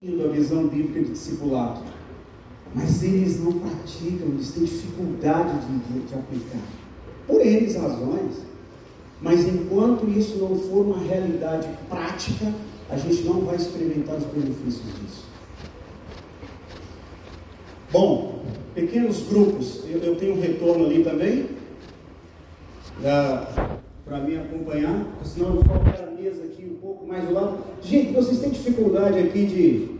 a visão bíblica de discipulado, mas eles não praticam, eles têm dificuldade de, de aplicar, por N razões. Mas enquanto isso não for uma realidade prática, a gente não vai experimentar os benefícios disso. Bom, pequenos grupos, eu, eu tenho um retorno ali também, para me acompanhar, senão eu vou a mesa aqui um pouco mais do lado. Gente, vocês têm dificuldade aqui de.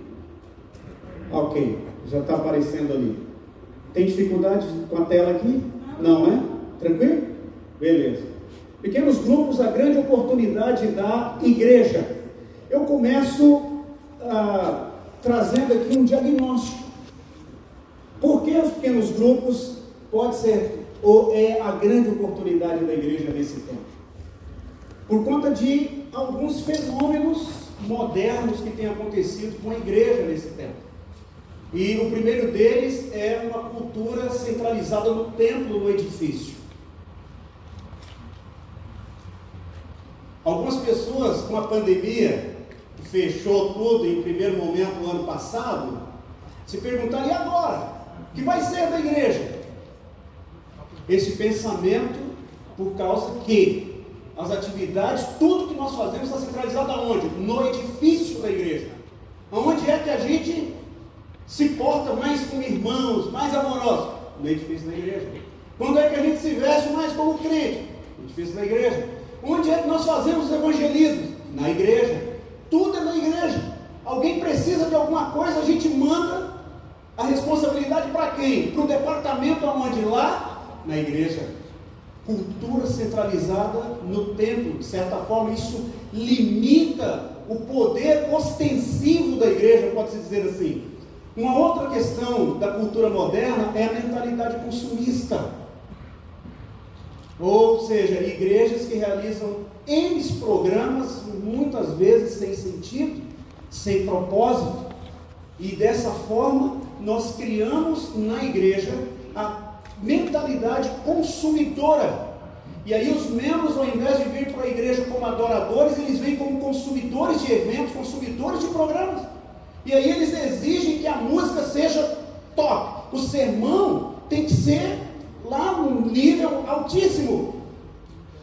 Ok, já está aparecendo ali. Tem dificuldade com a tela aqui? Não, é? Tranquilo? Beleza. Pequenos grupos, a grande oportunidade da igreja. Eu começo ah, trazendo aqui um diagnóstico. Por que os pequenos grupos pode ser ou é a grande oportunidade da igreja nesse tempo? Por conta de alguns fenômenos modernos que têm acontecido com a igreja nesse tempo. E o primeiro deles é uma cultura centralizada no templo, no edifício. Algumas pessoas, com a pandemia, que fechou tudo em primeiro momento no ano passado, se perguntaram: e agora? O que vai ser da igreja? Esse pensamento, por causa que as atividades, tudo que nós fazemos está centralizado aonde? No edifício da igreja. Onde é que a gente se porta mais como irmãos, mais amorosos? No edifício da igreja. Quando é que a gente se veste mais como crente? No edifício da igreja. Onde é que nós fazemos os evangelismos? Na igreja. Tudo é na igreja. Alguém precisa de alguma coisa, a gente manda a responsabilidade para quem? Para o departamento aonde? Lá na igreja. Cultura centralizada no templo. De certa forma, isso limita o poder ostensivo da igreja, pode-se dizer assim. Uma outra questão da cultura moderna é a mentalidade consumista. Ou seja, igrejas que realizam N programas, muitas vezes sem sentido, sem propósito, e dessa forma nós criamos na igreja a mentalidade consumidora. E aí os membros, ao invés de vir para a igreja como adoradores, eles vêm como consumidores de eventos, consumidores de programas. E aí eles exigem que a música seja top. O sermão tem que ser lá num nível altíssimo.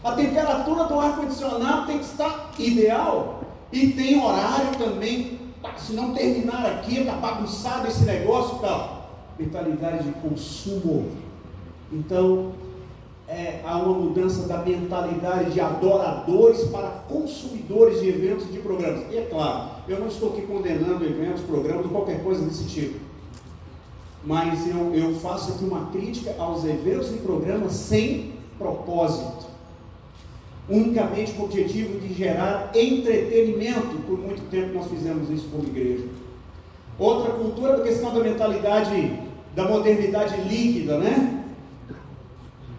A temperatura do ar-condicionado tem que estar ideal. E tem horário também. Se não terminar aqui, está bagunçado esse negócio, tal. Mentalidade de consumo. Então, é, há uma mudança da mentalidade de adoradores para consumidores de eventos e de programas. E é claro, eu não estou aqui condenando eventos, programas ou qualquer coisa desse tipo mas eu, eu faço aqui uma crítica aos eventos e programas sem propósito, unicamente com o objetivo de gerar entretenimento. Por muito tempo nós fizemos isso como igreja. Outra cultura é a questão da mentalidade da modernidade líquida, né?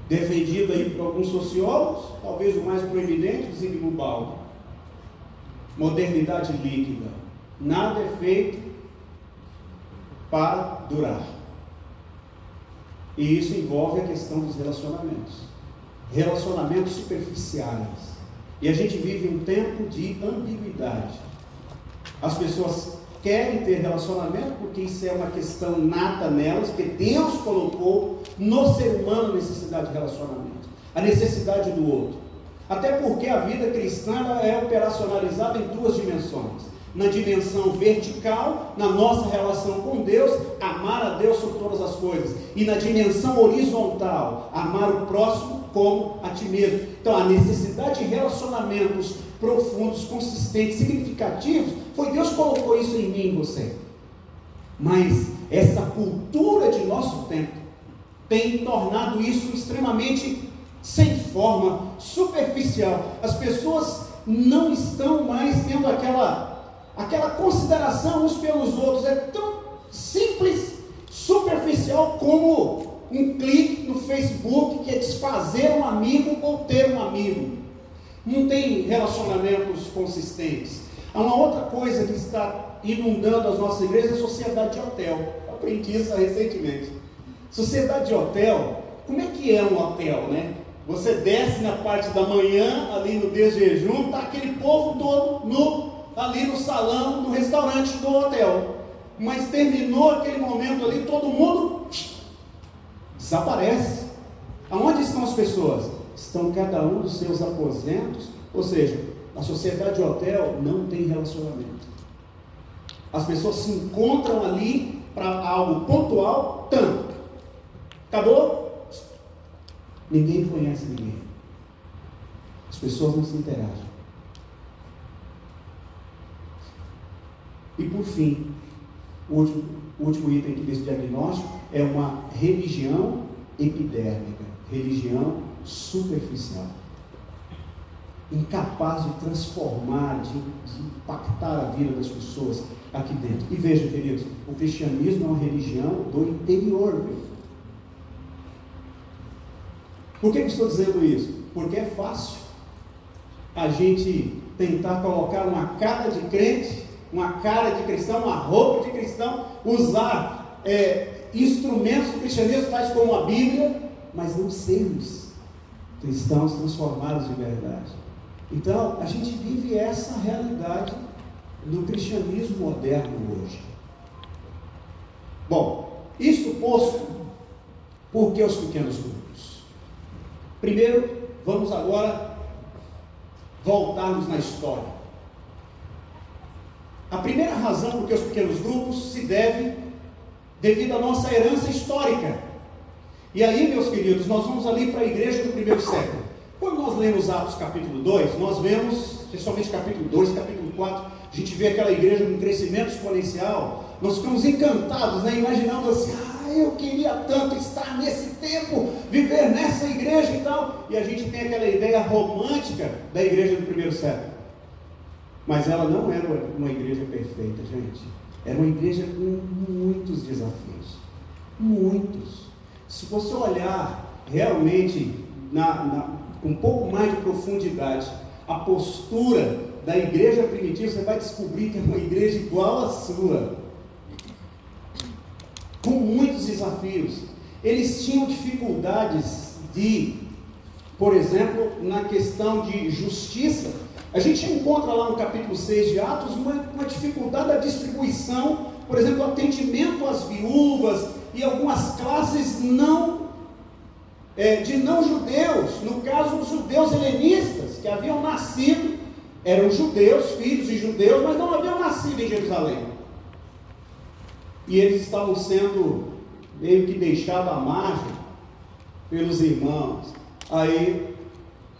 Defendida aí por alguns sociólogos, talvez o mais proeminente, Zygmunt Bauman. Modernidade líquida. Nada é feito para durar. E isso envolve a questão dos relacionamentos. Relacionamentos superficiais. E a gente vive um tempo de ambiguidade. As pessoas querem ter relacionamento porque isso é uma questão nata nelas, porque Deus colocou no ser humano a necessidade de relacionamento, a necessidade do outro. Até porque a vida cristã é operacionalizada em duas dimensões na dimensão vertical, na nossa relação com Deus, amar a Deus sobre todas as coisas, e na dimensão horizontal, amar o próximo como a ti mesmo. Então, a necessidade de relacionamentos profundos, consistentes, significativos, foi Deus que colocou isso em mim e você. Mas essa cultura de nosso tempo tem tornado isso extremamente sem forma, superficial. As pessoas não estão mais tendo aquela aquela consideração uns pelos outros é tão simples, superficial como um clique no Facebook que é desfazer um amigo ou ter um amigo. Não tem relacionamentos consistentes. Há uma outra coisa que está inundando as nossas igrejas a sociedade de hotel. Eu aprendi isso recentemente. Sociedade de hotel, como é que é um hotel, né? Você desce na parte da manhã, ali no desjejum, está aquele povo todo no ali no salão do restaurante do hotel. Mas terminou aquele momento ali, todo mundo desaparece. Aonde estão as pessoas? Estão cada um dos seus aposentos, ou seja, a sociedade de hotel não tem relacionamento. As pessoas se encontram ali para algo pontual, tanto. Acabou? Ninguém conhece ninguém. As pessoas não se interagem. E por fim, o último, o último item aqui desse diagnóstico é uma religião epidérmica, religião superficial incapaz de transformar, de, de, impactar a vida das pessoas aqui dentro. E veja, queridos, o cristianismo é uma religião do interior. Por que, que estou dizendo isso? Porque é fácil a gente tentar colocar uma cara de crente, uma cara de cristão, uma roupa de cristão, usar é, instrumentos do cristianismo, tais como a Bíblia, mas não sermos cristãos transformados de verdade. Então, a gente vive essa realidade no cristianismo moderno hoje. Bom, isso posto, por que os pequenos grupos? Primeiro, vamos agora voltarmos na história. A primeira razão por que os pequenos grupos se deve devido à nossa herança histórica. E aí, meus queridos, nós vamos ali para a igreja do primeiro século. Quando nós lemos Atos capítulo 2, nós vemos, principalmente capítulo 2, capítulo 4, a gente vê aquela igreja com crescimento exponencial, nós ficamos encantados, né? imaginando assim, ah, eu queria tanto estar nesse tempo, viver nessa igreja e tal. E a gente tem aquela ideia romântica da igreja do primeiro século. Mas ela não era uma igreja perfeita, gente. Era uma igreja com muitos desafios. Muitos. Se você olhar realmente na, na com um pouco mais de profundidade a postura da igreja primitiva, você vai descobrir que é uma igreja igual à sua, com muitos desafios. Eles tinham dificuldades de, por exemplo, na questão de justiça. A gente encontra lá no capítulo 6 de Atos uma, uma dificuldade da distribuição, por exemplo, atendimento às viúvas e algumas classes não é, de não-judeus, no caso os judeus helenistas, que haviam nascido, eram judeus, filhos de judeus, mas não haviam nascido em Jerusalém. E eles estavam sendo meio que deixados à margem pelos irmãos. Aí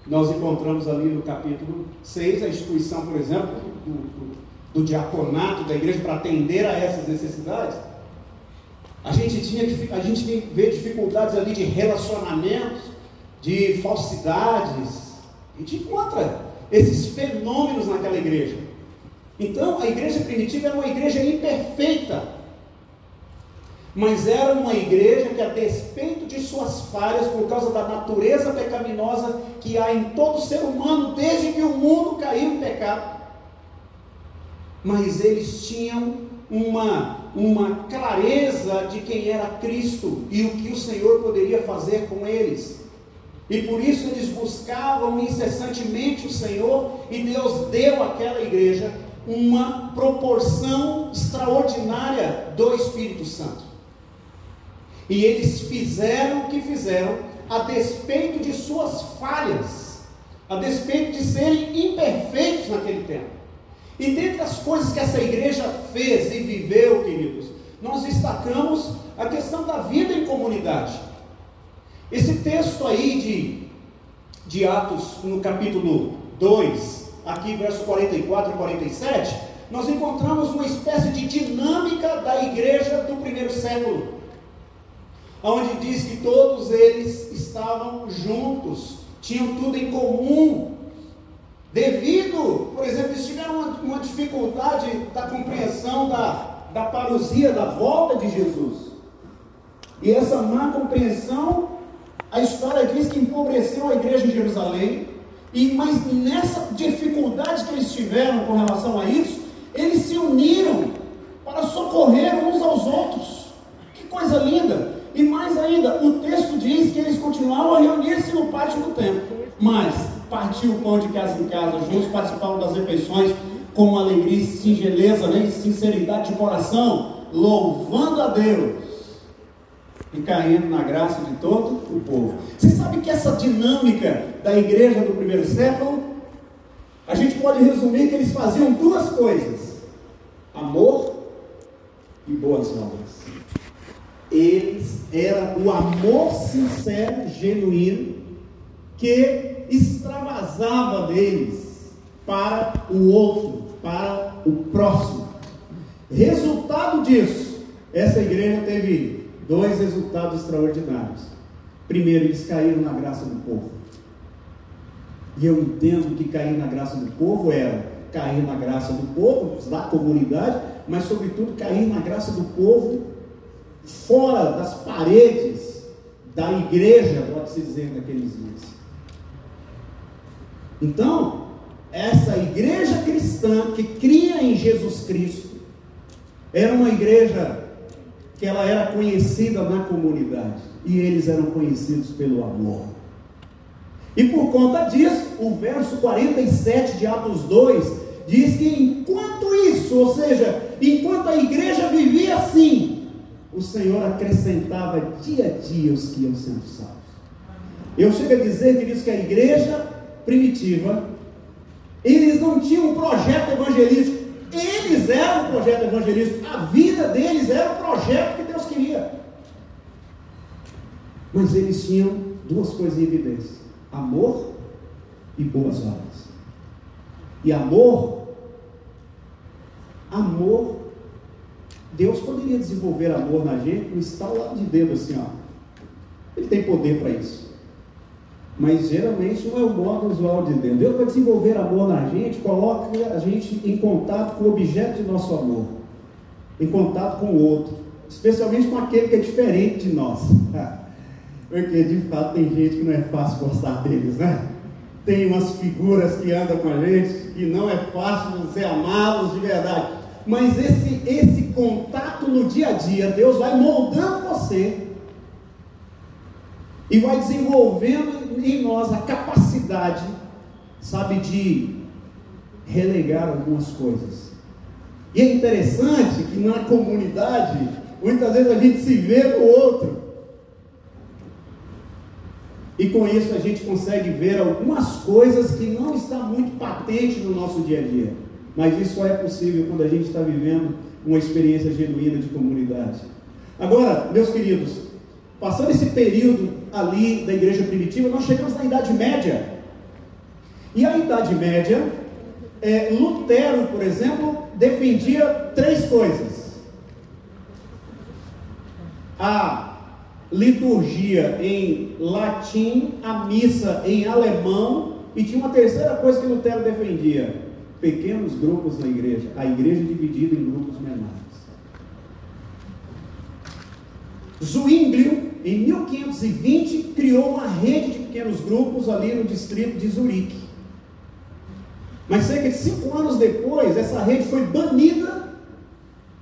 nós encontramos ali no capítulo 6 a instituição, por exemplo, do, do, do diaconato da igreja para atender a essas necessidades. A gente, tinha, a gente vê dificuldades ali de relacionamentos, de falsidades. A gente encontra esses fenômenos naquela igreja. Então, a igreja primitiva era uma igreja imperfeita, mas era uma igreja que, a despeito de suas falhas, por causa da natureza pecaminosa que há em todo ser humano, desde que o mundo caiu em pecado, mas eles tinham uma uma clareza de quem era Cristo e o que o Senhor poderia fazer com eles. E por isso eles buscavam incessantemente o Senhor, e Deus deu àquela igreja uma proporção extraordinária do Espírito Santo. E eles fizeram o que fizeram a despeito de suas falhas, a despeito de serem imperfeitos naquele tempo. E dentre as coisas que essa igreja fez e viveu, queridos, nós destacamos a questão da vida em comunidade. Esse texto aí de, de Atos, no capítulo 2, aqui verso 44 e 47, nós encontramos uma espécie de dinâmica da igreja do primeiro século, onde diz que todos eles estavam juntos, tinham tudo em comum, Devido, por exemplo, eles tiveram uma, uma dificuldade da compreensão da, da parousia, da volta de Jesus. E essa má compreensão, a história diz que empobreceu a igreja de Jerusalém. E mas nessa dificuldade que eles tiveram com relação a isso, eles se uniram para socorrer uns aos outros. Que coisa linda! E mais ainda, o texto diz que eles continuavam a reunir-se no pátio do templo. Mas partiu o pão de casa em casa, juntos participavam das refeições, com alegria e singeleza, né, e sinceridade de coração, louvando a Deus e caindo na graça de todo o povo. Você sabe que essa dinâmica da igreja do primeiro século, a gente pode resumir que eles faziam duas coisas: amor e boas obras. Eles era o amor sincero, genuíno, que extravasava deles para o outro, para o próximo. Resultado disso, essa igreja teve dois resultados extraordinários. Primeiro, eles caíram na graça do povo. E eu entendo que cair na graça do povo era cair na graça do povo, da comunidade, mas sobretudo cair na graça do povo fora das paredes da igreja, pode-se dizer, naqueles dias. Então, essa igreja cristã que cria em Jesus Cristo era uma igreja que ela era conhecida na comunidade e eles eram conhecidos pelo amor. E por conta disso, o verso 47 de Atos 2 diz que enquanto isso, ou seja, enquanto a igreja vivia assim, o Senhor acrescentava dia a dia os que iam sendo salvos. Eu chego a dizer, queridos, que a igreja primitiva, eles não tinham um projeto evangelístico, eles eram o projeto evangelístico, a vida deles era o projeto que Deus queria. Mas eles tinham duas coisas em evidência: amor e boas obras. E amor, amor, Deus poderia desenvolver amor na gente com estalar de dedo assim, ó. Ele tem poder para isso. Mas geralmente não é o modo usual de Deus. Deus, para desenvolver amor na gente, coloca a gente em contato com o objeto de nosso amor, em contato com o outro, especialmente com aquele que é diferente de nós. Porque de fato tem gente que não é fácil gostar deles, né? Tem umas figuras que andam com a gente que não é fácil você amá-los de verdade. Mas esse, esse contato no dia a dia, Deus vai moldando você e vai desenvolvendo em nós a capacidade, sabe, de relegar algumas coisas. E é interessante que na comunidade, muitas vezes a gente se vê no outro. E com isso a gente consegue ver algumas coisas que não está muito patente no nosso dia a dia. Mas isso só é possível quando a gente está vivendo uma experiência genuína de comunidade. Agora, meus queridos, passando esse período ali da igreja primitiva, nós chegamos na Idade Média. E a Idade Média, é, Lutero, por exemplo, defendia três coisas. A liturgia em latim, a missa em alemão, e tinha uma terceira coisa que Lutero defendia: pequenos grupos na igreja, a igreja dividida em grupos menores. Zwinglio, em 1520, criou uma rede de pequenos grupos ali no distrito de Zurique. Mas cerca de cinco anos depois, essa rede foi banida.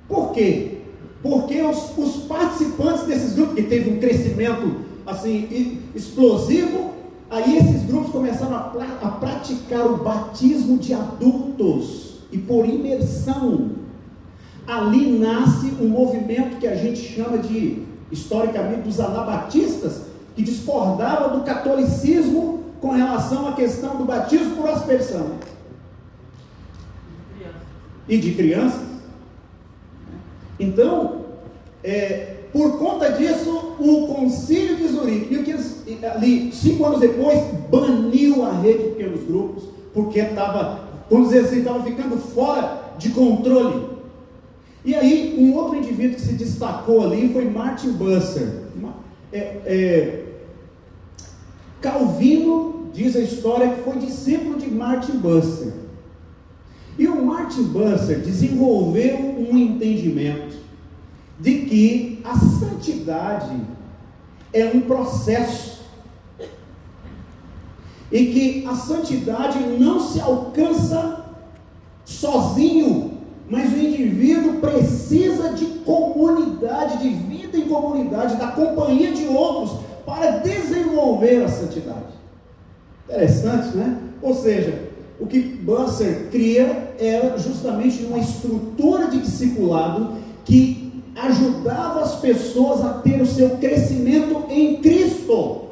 Por quê? Porque os, os participantes desses grupos, que teve um crescimento assim explosivo, aí esses grupos começaram a, a praticar o batismo de adultos e por imersão. Ali nasce um movimento que a gente chama de historicamente dos anabatistas, que discordavam do catolicismo com relação à questão do batismo por aspersão. E de crianças. Então, é, por conta disso, o concílio de Zurique, ali, cinco anos depois, baniu a rede de pequenos grupos, porque estava, vamos dizer assim, estava ficando fora de controle. E aí, um outro indivíduo que se destacou ali foi Martin Busser. É, é, Calvino diz a história que foi discípulo de Martin Busser. E o Martin Busser desenvolveu um entendimento de que a santidade é um processo e que a santidade não se alcança sozinho mas o indivíduo precisa de comunidade, de vida em comunidade, da companhia de outros para desenvolver a santidade. Interessante, né? Ou seja, o que Busser cria era justamente uma estrutura de discipulado que ajudava as pessoas a ter o seu crescimento em Cristo.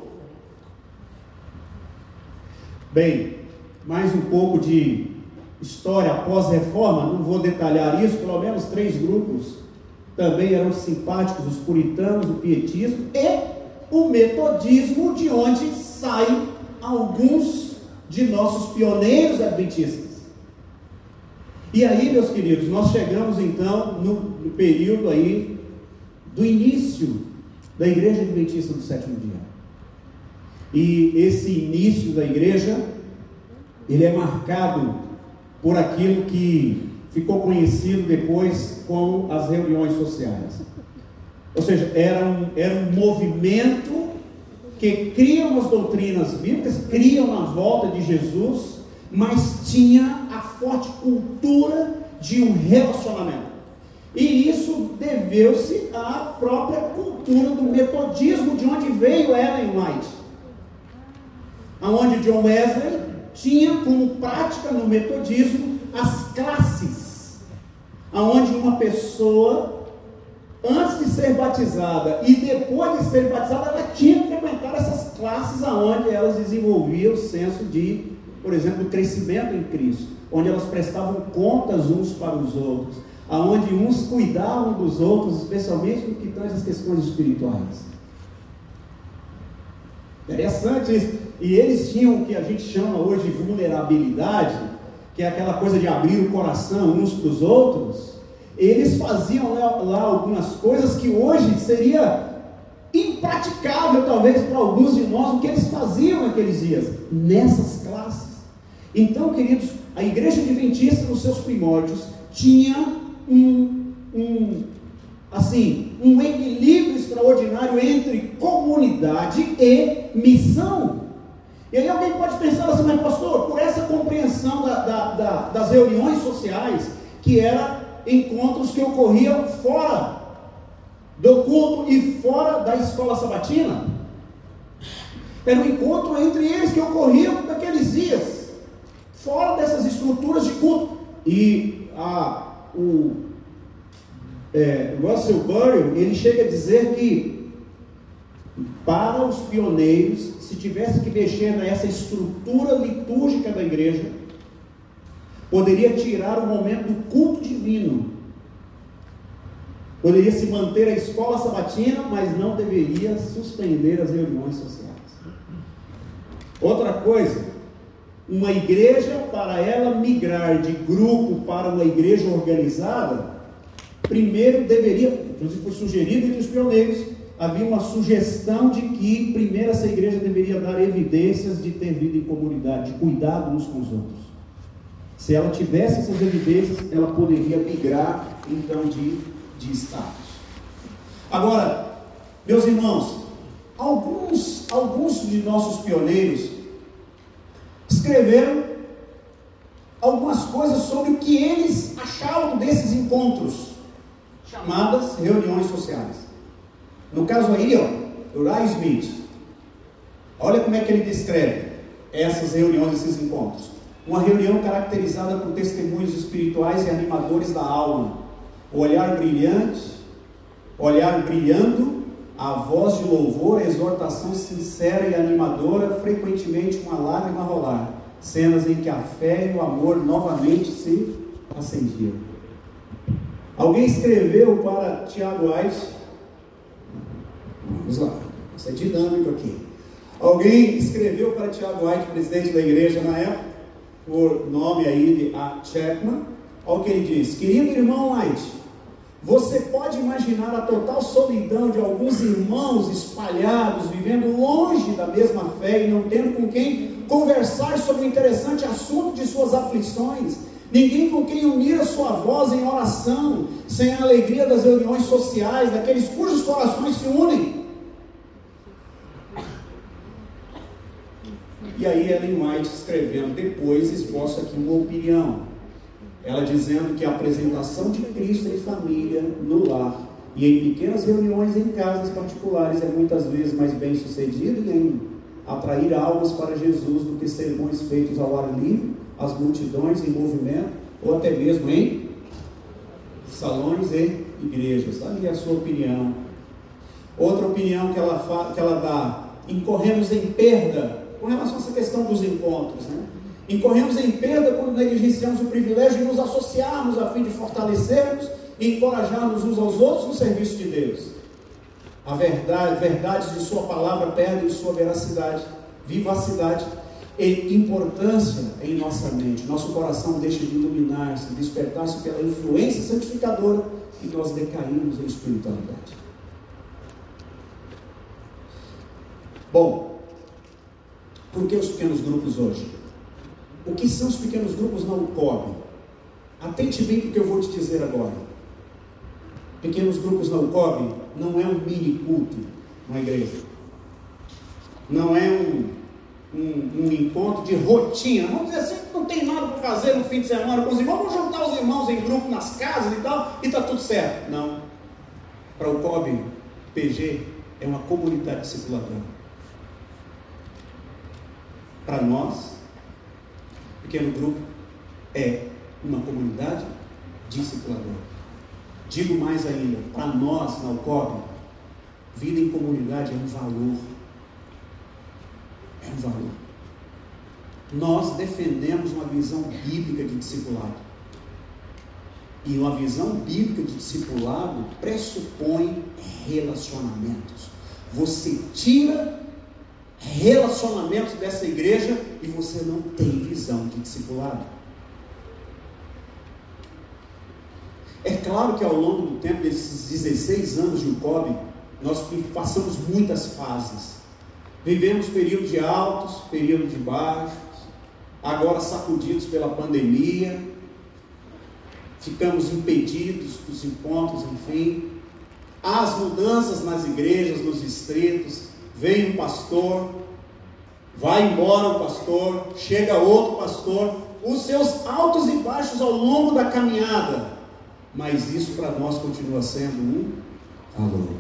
Bem, mais um pouco de história após reforma, não vou detalhar isso, pelo menos três grupos também eram simpáticos, os puritanos, o pietismo e o metodismo, de onde saem alguns de nossos pioneiros adventistas. E aí, meus queridos, nós chegamos então no, período aí do início da Igreja Adventista do Sétimo Dia. E esse início da igreja, ele é marcado por aquilo que ficou conhecido depois como as reuniões sociais. Ou seja, era um, era um movimento que criam as doutrinas bíblicas, criam na volta de Jesus, mas tinha a forte cultura de um relacionamento. E isso deveu-se à própria cultura do metodismo, de onde veio Ellen White. Onde John Wesley tinha como prática no metodismo as classes, aonde uma pessoa antes de ser batizada e depois de ser batizada, ela tinha que frequentar essas classes aonde elas desenvolviam o senso de, por exemplo, crescimento em Cristo, onde elas prestavam contas uns para os outros, aonde uns cuidavam dos outros, especialmente no que tange as questões espirituais. Interessante isso. E eles tinham o que a gente chama hoje de vulnerabilidade, que é aquela coisa de abrir o coração uns para os outros. Eles faziam lá algumas coisas que hoje seria impraticável, talvez, para alguns de nós, o que eles faziam naqueles dias, nessas classes. Então, queridos, a igreja adventista, nos seus primórdios, tinha um, um assim, um equilíbrio extraordinário entre comunidade e missão. E aí alguém pode pensar assim, mas pastor, por essa compreensão da, da, da, das reuniões sociais, que eram encontros que ocorriam fora do culto e fora da escola sabatina, era um encontro entre eles que ocorriam naqueles dias, fora dessas estruturas de culto. E a, o é, Russell Burrill, ele chega a dizer que para os pioneiros, se tivesse que mexer nessa estrutura litúrgica da igreja, poderia tirar o momento do culto divino. Poderia se manter a escola sabatina, mas não deveria suspender as reuniões sociais. Outra coisa, uma igreja, para ela migrar de grupo para uma igreja organizada, primeiro deveria, inclusive foi sugerido entre os pioneiros, havia uma sugestão de que primeiro essa igreja deveria dar evidências de ter vida em comunidade, de cuidado uns com os outros. Se ela tivesse essas evidências, ela poderia migrar então de, de status. Agora, meus irmãos, alguns, alguns de nossos pioneiros escreveram algumas coisas sobre o que eles achavam desses encontros chamadas reuniões sociais. No caso aí, ó, do Smith, olha como é que ele descreve essas reuniões, esses encontros. Uma reunião caracterizada por testemunhos espirituais e animadores da alma, olhar brilhante, olhar brilhando, a voz de louvor, a exortação sincera e animadora, frequentemente uma lágrima rolar, cenas em que a fé e o amor novamente se acendiam. Alguém escreveu para Tiago Ais, vamos lá, isso é dinâmico aqui. Alguém escreveu para Tiago White, presidente da igreja na época, por nome aí de A. Chapman. Olha o que ele diz: Querido irmão White, você pode imaginar a total solidão de alguns irmãos espalhados, vivendo longe da mesma fé e não tendo com quem conversar sobre o interessante assunto de suas aflições ninguém com quem unir a sua voz em oração, sem a alegria das reuniões sociais, daqueles cujos corações se unem. E aí Ellen White escrevendo depois esboça aqui uma opinião. Ela dizendo que a apresentação de Cristo em família, no lar e em pequenas reuniões em casas particulares é muitas vezes mais bem sucedida em atrair almas para Jesus do que sermões feitos ao ar livre, as multidões em movimento, ou até mesmo em salões e igrejas. Está ali a sua opinião. Outra opinião que ela, que ela dá: incorremos em perda com relação a essa questão dos encontros. Né? Incorremos em perda quando negligenciamos o privilégio de nos associarmos a fim de fortalecermos e encorajarmos uns aos outros no serviço de Deus. A verdade, verdades de Sua palavra perdem sua veracidade, vivacidade e importância em nossa mente. Nosso coração deixa de iluminar-se, despertar-se pela influência santificadora e nós decaímos em espiritualidade. Bom, por que os pequenos grupos hoje? O que são os pequenos grupos na UCOB? Atente bem o que eu vou te dizer agora. Pequenos grupos na UCOB não é um mini culto na igreja. Não é um, um, um, encontro de rotina. Vamos dizer assim, não tem nada para fazer no fim de semana com os irmãos, vamos juntar os irmãos em grupo nas casas e tal, e está tudo certo. Não. Para o COB PG é uma comunidade discipuladora. Para nós, pequeno grupo é uma comunidade discipuladora. Digo mais ainda, para nós na UCOB, vida em comunidade é um valor. É um valor. Nós defendemos uma visão bíblica de discipulado. E uma visão bíblica de discipulado pressupõe relacionamentos. Você tira relacionamentos dessa igreja e você não tem visão de discipulado. É claro que ao longo do tempo, desses 16 anos de UCOB, nós passamos muitas fases. Vivemos períodos de altos, períodos de baixos, agora sacudidos pela pandemia, ficamos impedidos dos encontros, enfim. As mudanças nas igrejas, nos distritos, vem um pastor, vai embora o pastor, chega outro pastor, os seus altos e baixos ao longo da caminhada mas isso para nós continua sendo um valor.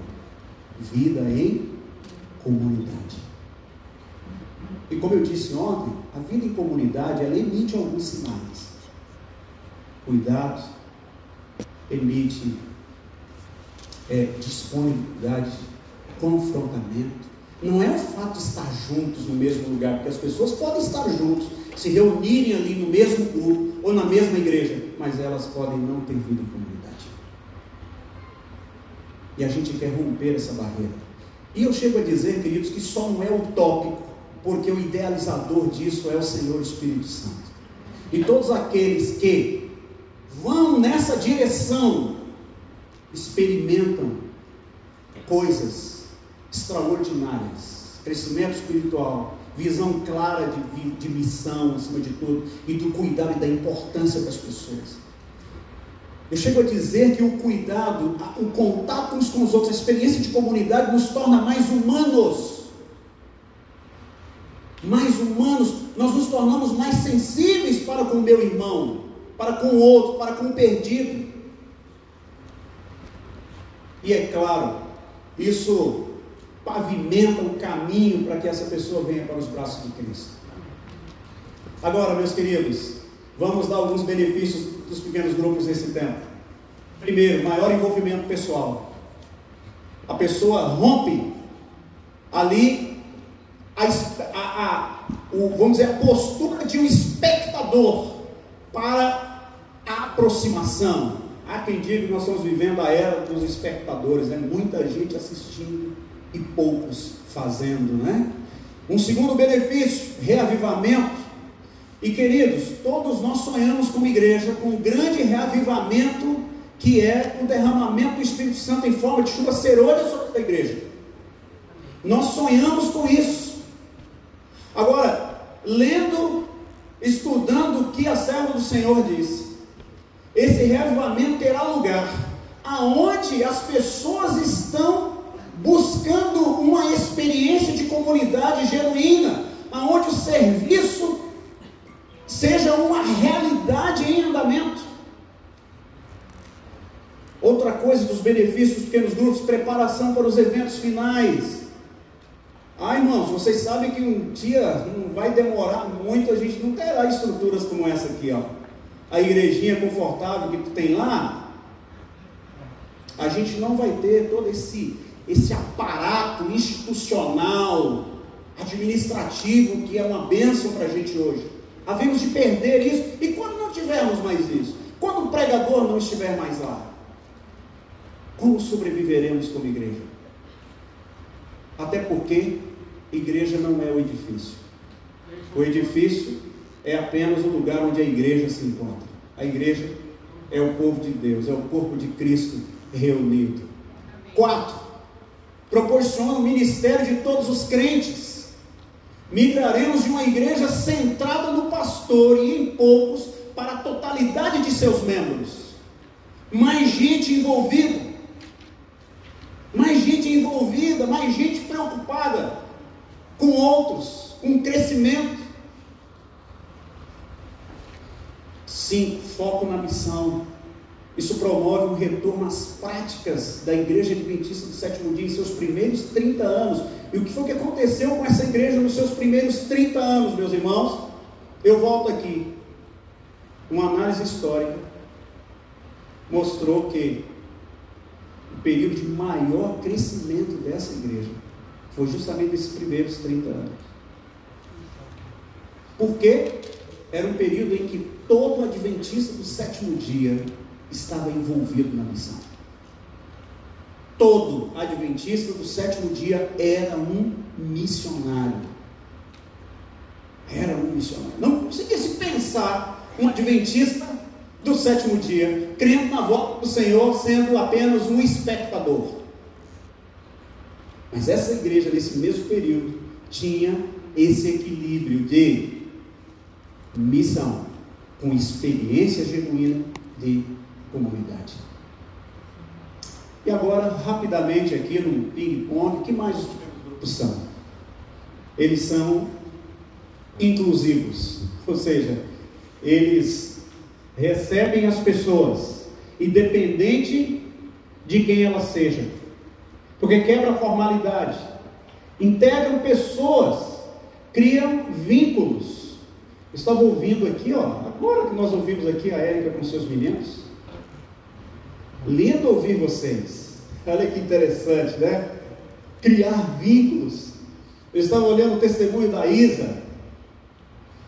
Vida em comunidade. E como eu disse ontem, a vida em comunidade ela emite alguns sinais. Cuidado, emite é, disponibilidade, confrontamento. Não é o fato de estar juntos no mesmo lugar, porque as pessoas podem estar juntos, se reunirem ali no mesmo grupo ou na mesma igreja, mas elas podem não ter vida em comunidade. E a gente quer romper essa barreira. E eu chego a dizer, queridos, que só não é utópico, porque o idealizador disso é o Senhor Espírito Santo. E todos aqueles que vão nessa direção experimentam coisas extraordinárias, crescimento espiritual, visão clara de, de missão, acima de tudo, e do cuidado e da importância das pessoas. Eu chego a dizer que o cuidado, o contato uns com os outros, a experiência de comunidade nos torna mais humanos. Mais humanos, nós nos tornamos mais sensíveis para com o meu irmão, para com o outro, para com o perdido. E é claro, isso pavimenta o caminho para que essa pessoa venha para os braços de Cristo. Agora, meus queridos, vamos dar alguns benefícios dos pequenos grupos nesse tempo. Primeiro, maior envolvimento pessoal. A pessoa rompe ali a, a, a o, vamos dizer, a postura de um espectador para a aproximação. Há quem diga que nós estamos vivendo a era dos espectadores, né? muita gente assistindo e poucos fazendo, né? Um segundo benefício, reavivamento. E queridos, todos nós sonhamos como igreja com um grande reavivamento que é o derramamento do Espírito Santo em forma de chuva serôdia sobre a igreja. Nós sonhamos com isso. Agora, lendo, estudando o que a serva do Senhor disse, esse reavivamento terá lugar aonde as pessoas estão buscando uma experiência de comunidade genuína, aonde o serviço seja uma realidade em andamento. Outra coisa dos benefícios dos pequenos grupos, preparação para os eventos finais. Ah, irmãos, vocês sabem que um dia não vai demorar muito, a gente não terá estruturas como essa aqui, ó. A igrejinha confortável que tu tem lá, a gente não vai ter todo esse esse aparato institucional, administrativo que é uma bênção para a gente hoje. Havemos de perder isso. E quando não tivermos mais isso? Quando o pregador não estiver mais lá? Como sobreviveremos como igreja? Até porque igreja não é o edifício. O edifício é apenas o lugar onde a igreja se encontra. A igreja é o povo de Deus, é o corpo de Cristo reunido. Quatro, proporciona o ministério de todos os crentes. Migraremos de uma igreja centrada no pastor e em poucos para a totalidade de seus membros. Mais gente envolvida, mais gente envolvida, mais gente preocupada com outros, com crescimento. Cinco, foco na missão. Isso promove um retorno às práticas da igreja adventista do sétimo dia em seus primeiros 30 anos. E o que foi que aconteceu com essa igreja nos seus primeiros 30 anos, meus irmãos? Eu volto aqui. Uma análise histórica mostrou que o período de maior crescimento dessa igreja foi justamente esses primeiros 30 anos. Por quê? Era um período em que todo adventista do sétimo dia estava envolvido na missão. Todo adventista do sétimo dia era um missionário. Era um missionário. Não conseguia se pensar um adventista do sétimo dia, crendo na volta do Senhor, sendo apenas um espectador. Mas essa igreja, nesse mesmo período, tinha esse equilíbrio de missão com experiência genuína de comunidade. E agora, rapidamente aqui no ping-pong, que mais os grupos são? Eles são inclusivos, ou seja, eles recebem as pessoas, independente de quem elas sejam, porque quebra a formalidade, integram pessoas, criam vínculos. estava ouvindo aqui, ó, agora que nós ouvimos aqui a Érica com seus meninos, Lindo ouvir vocês. Olha que interessante, né? Criar vínculos. Eu estava olhando o testemunho da Isa.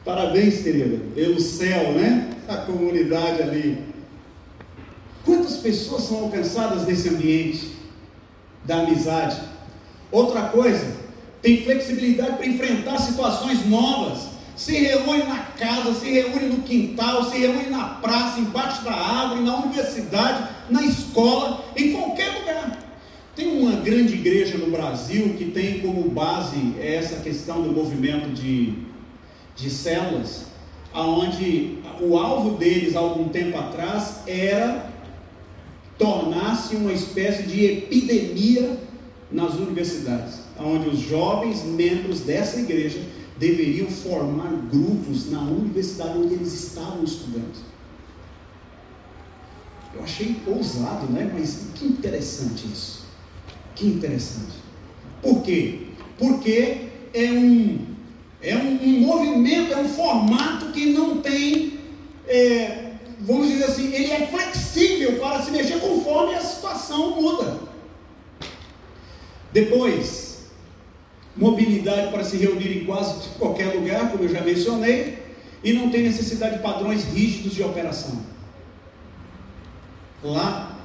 Parabéns, querida. Pelo céu, né? A comunidade ali. Quantas pessoas são alcançadas nesse ambiente da amizade? Outra coisa, tem flexibilidade para enfrentar situações novas se reúne na casa, se reúne no quintal, se reúne na praça, embaixo da árvore, na universidade, na escola, em qualquer lugar. Tem uma grande igreja no Brasil que tem como base essa questão do movimento de, de células, aonde o alvo deles, algum tempo atrás, era tornar-se uma espécie de epidemia nas universidades, onde os jovens membros dessa igreja deveriam formar grupos na universidade onde eles estavam estudando. Eu achei ousado, né? Mas que interessante isso. Que interessante. Por quê? Porque é um, é um, um movimento, é um formato que não tem, é, vamos dizer assim, ele é flexível para se mexer conforme a situação muda. Depois, mobilidade para se reunir em quase qualquer lugar, como eu já mencionei, e não tem necessidade de padrões rígidos de operação. Lá,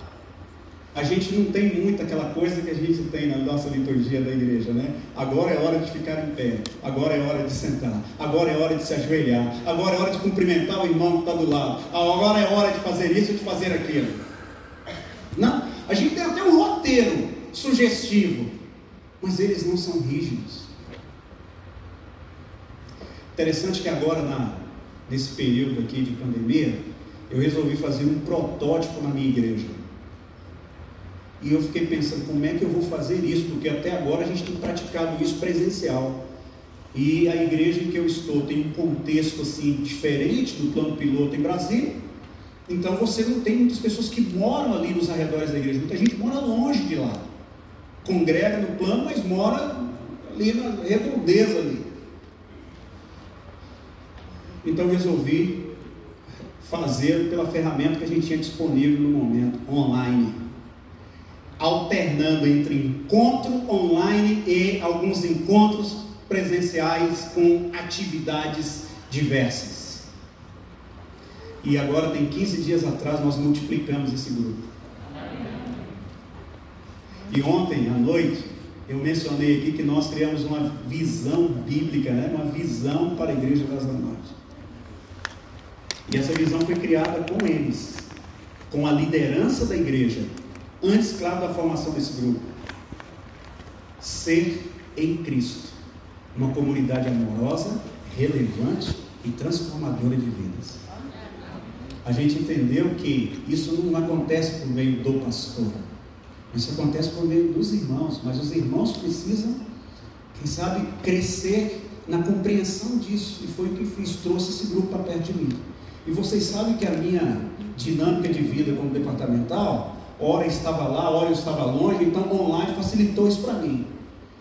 a gente não tem muito aquela coisa que a gente tem na nossa liturgia da igreja, né? Agora é hora de ficar em pé, agora é hora de sentar, agora é hora de se ajoelhar, agora é hora de cumprimentar o irmão que está do lado, agora é hora de fazer isso, de fazer aquilo. Não, a gente tem até um roteiro sugestivo, mas eles não são rígidos. Interessante que agora, na, nesse período aqui de pandemia, eu resolvi fazer um protótipo na minha igreja. E eu fiquei pensando, como é que eu vou fazer isso? Porque até agora a gente tem praticado isso presencial. E a igreja em que eu estou tem um contexto assim diferente do plano piloto em Brasília. Então você não tem muitas pessoas que moram ali nos arredores da igreja. Muita gente mora longe de lá congrega no plano, mas mora ali na redondeza ali. Então resolvi fazer pela ferramenta que a gente tinha disponível no momento, online. Alternando entre encontro online e alguns encontros presenciais com atividades diversas. E agora tem 15 dias atrás nós multiplicamos esse grupo. E ontem à noite eu mencionei aqui que nós criamos uma visão bíblica, né? uma visão para a igreja das Norte. E essa visão foi criada com eles, com a liderança da igreja, antes, claro, da formação desse grupo. Ser em Cristo, uma comunidade amorosa, relevante e transformadora de vidas. A gente entendeu que isso não acontece por meio do pastor, isso acontece por meio dos irmãos, mas os irmãos precisam, quem sabe, crescer na compreensão disso. E foi o que fiz, trouxe esse grupo para perto de mim. E vocês sabem que a minha dinâmica de vida como departamental, hora estava lá, hora eu estava longe, então online facilitou isso para mim.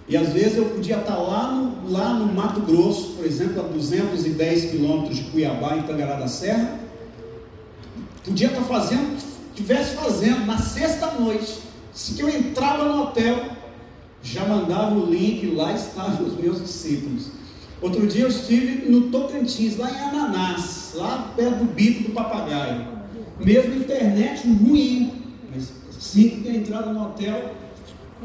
E às vezes eu podia estar lá no, lá no Mato Grosso, por exemplo, a 210 quilômetros de Cuiabá, em Tangará da Serra, podia estar fazendo, estivesse fazendo na sexta noite, se que eu entrava no hotel, já mandava o link, lá estavam os meus discípulos. Outro dia eu estive no Tocantins, lá em Ananás, lá perto do bico do papagaio. Mesmo internet ruim, mas assim que tem entrada no hotel,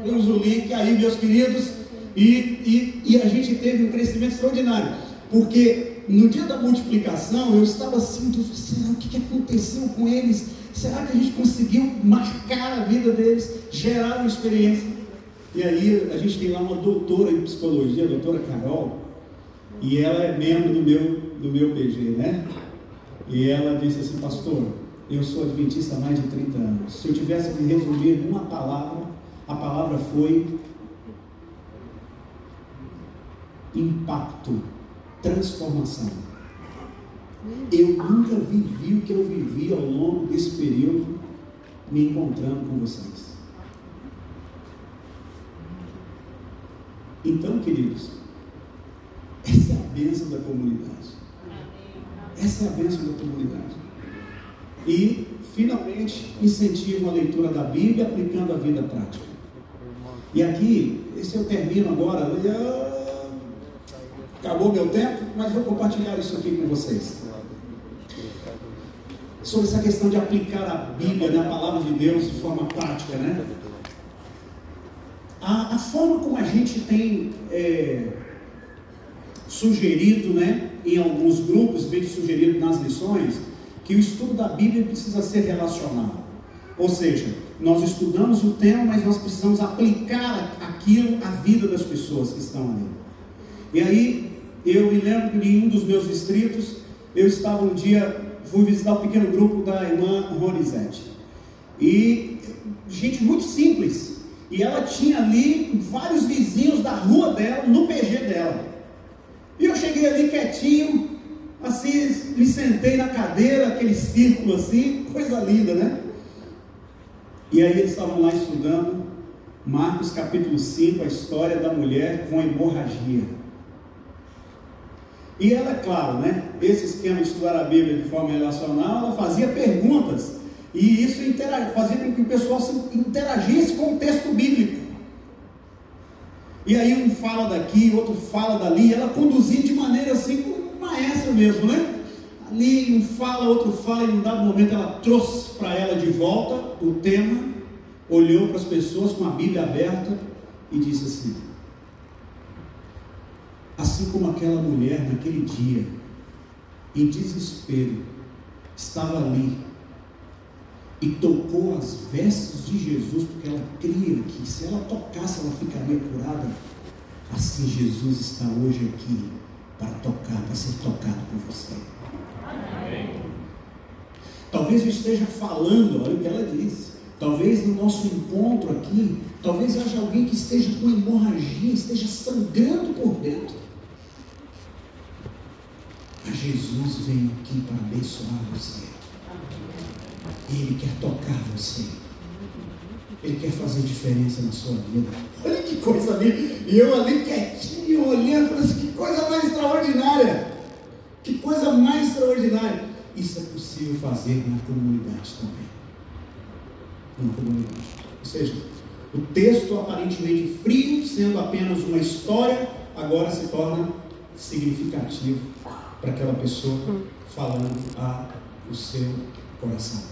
temos o link aí, meus queridos, e, e, e a gente teve um crescimento extraordinário, porque no dia da multiplicação eu estava assim, será o que aconteceu com eles? Será que a gente conseguiu marcar a vida deles, gerar uma experiência? E aí a gente tem lá uma doutora em psicologia, a doutora Carol, e ela é membro do meu, do meu PG, né? E ela disse assim, pastor, eu sou adventista há mais de 30 anos. Se eu tivesse que resumir uma palavra, a palavra foi impacto, transformação. Eu nunca vivi o que eu vivi ao longo desse período me encontrando com vocês. Então, queridos, essa é a bênção da comunidade. Essa é a bênção da comunidade. E, finalmente, incentivo a leitura da Bíblia aplicando a vida prática. E aqui, esse eu termino agora. Acabou meu tempo, mas vou compartilhar isso aqui com vocês sobre essa questão de aplicar a Bíblia, né, a palavra de Deus de forma prática, né? A, a forma como a gente tem é, sugerido, né, em alguns grupos, vem sugerido nas lições, que o estudo da Bíblia precisa ser relacional. Ou seja, nós estudamos o tema, mas nós precisamos aplicar aquilo à vida das pessoas que estão ali. E aí, eu me lembro que em um dos meus distritos, eu estava um dia fui visitar o pequeno grupo da irmã Ronizete. E gente muito simples. E ela tinha ali vários vizinhos da rua dela, no PG dela. E eu cheguei ali quietinho, assim, me sentei na cadeira, aquele círculo assim, coisa linda, né? E aí eles estavam lá estudando Marcos capítulo 5, a história da mulher com hemorragia. E ela, claro, né, esse esquema de estudar a Bíblia de forma relacional, ela fazia perguntas. E isso fazia com que o pessoal interagisse com o texto bíblico. E aí um fala daqui, outro fala dali, ela conduzia de maneira assim, como maestra mesmo, né? Ali um fala, outro fala, e em um dado momento ela trouxe para ela de volta o tema, olhou para as pessoas com a Bíblia aberta e disse assim: Assim como aquela mulher naquele dia, em desespero, estava ali e tocou as vestes de Jesus, porque ela cria que se ela tocasse, ela ficaria curada. Assim Jesus está hoje aqui para tocar, para ser tocado por você. Amém. Talvez eu esteja falando, olha o que ela disse. Talvez no nosso encontro aqui, talvez haja alguém que esteja com hemorragia, esteja sangrando por dentro. Jesus veio aqui para abençoar você. Ele quer tocar você. Ele quer fazer diferença na sua vida. Olha que que coisa ali. E eu ali quietinho, olhando, falei assim, que coisa mais extraordinária. Que coisa mais extraordinária. Isso é possível fazer na comunidade também. Na comunidade. Ou seja, o texto aparentemente frio, sendo apenas uma história, agora se torna significativo para aquela pessoa falando ao seu coração.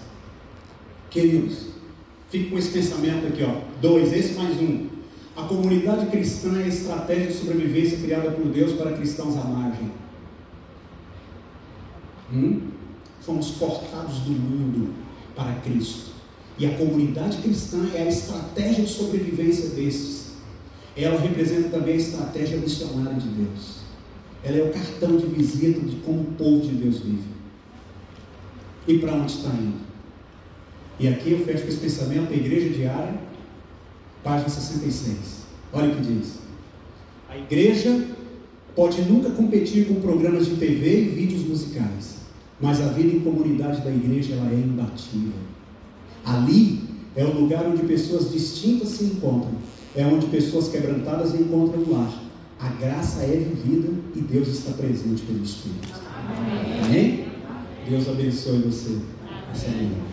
Queridos, fique com esse pensamento aqui, ó. Dois, esse mais um. A comunidade cristã é a estratégia de sobrevivência criada por Deus para cristãos à margem. Hum? Fomos cortados do mundo para Cristo. E a comunidade cristã é a estratégia de sobrevivência destes. Ela representa também a estratégia missionária de Deus. Ela é o cartão de visita de como o povo de Deus vive. E para onde está indo? E aqui eu fecho com esse pensamento, a igreja diária, página 66. Olha o que diz. A igreja pode nunca competir com programas de TV e vídeos musicais, mas a vida em comunidade da igreja ela é imbatível. Ali é o lugar onde pessoas distintas se encontram, é onde pessoas quebrantadas encontram o lar. A graça é vivida e Deus está presente pelo Espírito. Amém? Amém? Deus abençoe você essa manhã.